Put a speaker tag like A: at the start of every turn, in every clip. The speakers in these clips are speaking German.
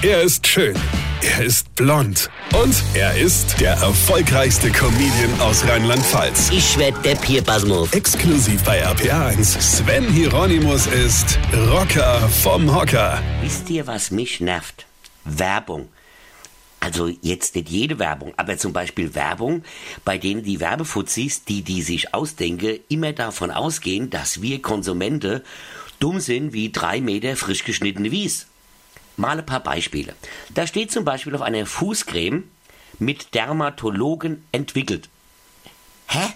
A: Er ist schön. Er ist blond. Und er ist der erfolgreichste Comedian aus Rheinland-Pfalz.
B: Ich werd der Pierpasmus.
A: Exklusiv bei RPA1. Sven Hieronymus ist Rocker vom Hocker.
B: Wisst ihr, was mich nervt? Werbung. Also jetzt nicht jede Werbung, aber zum Beispiel Werbung, bei denen die Werbefuzis, die die sich ausdenken, immer davon ausgehen, dass wir Konsumenten dumm sind wie drei Meter frisch geschnittene Wies. Mal ein paar Beispiele. Da steht zum Beispiel auf einer Fußcreme mit Dermatologen entwickelt. Hä?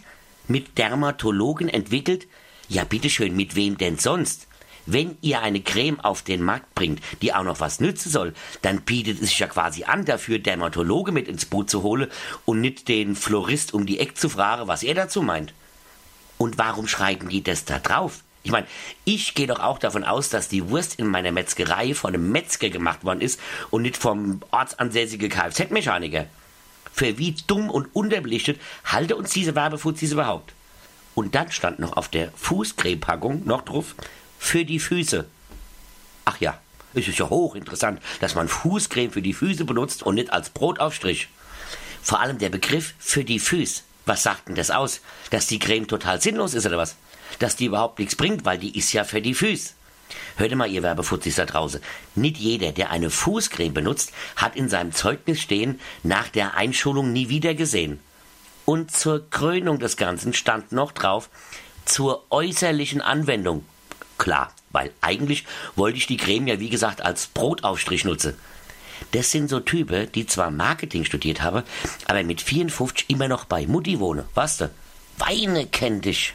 B: Mit Dermatologen entwickelt? Ja, bitteschön, mit wem denn sonst? Wenn ihr eine Creme auf den Markt bringt, die auch noch was nützen soll, dann bietet es sich ja quasi an, dafür Dermatologe mit ins Boot zu holen und nicht den Florist um die Ecke zu fragen, was er dazu meint. Und warum schreiben die das da drauf? Ich meine, ich gehe doch auch davon aus, dass die Wurst in meiner Metzgerei von einem Metzger gemacht worden ist und nicht vom ortsansässigen Kfz-Mechaniker. Für wie dumm und unterbelichtet halte uns diese Werbefuzis überhaupt? Und dann stand noch auf der Fußcremepackung noch drauf, für die Füße. Ach ja, es ist ja hochinteressant, dass man Fußcreme für die Füße benutzt und nicht als Brotaufstrich. Vor allem der Begriff für die Füße. Was sagt denn das aus? Dass die Creme total sinnlos ist oder was? Dass die überhaupt nichts bringt, weil die ist ja für die Füße. Hört mal, ihr Werbefutzis da draußen. Nicht jeder, der eine Fußcreme benutzt, hat in seinem Zeugnis stehen, nach der Einschulung nie wieder gesehen. Und zur Krönung des Ganzen stand noch drauf, zur äußerlichen Anwendung. Klar, weil eigentlich wollte ich die Creme ja wie gesagt als Brotaufstrich nutzen. Das sind so Typen, die zwar Marketing studiert haben, aber mit 54 immer noch bei Mutti wohnen. Weißt du? Weine kennt dich.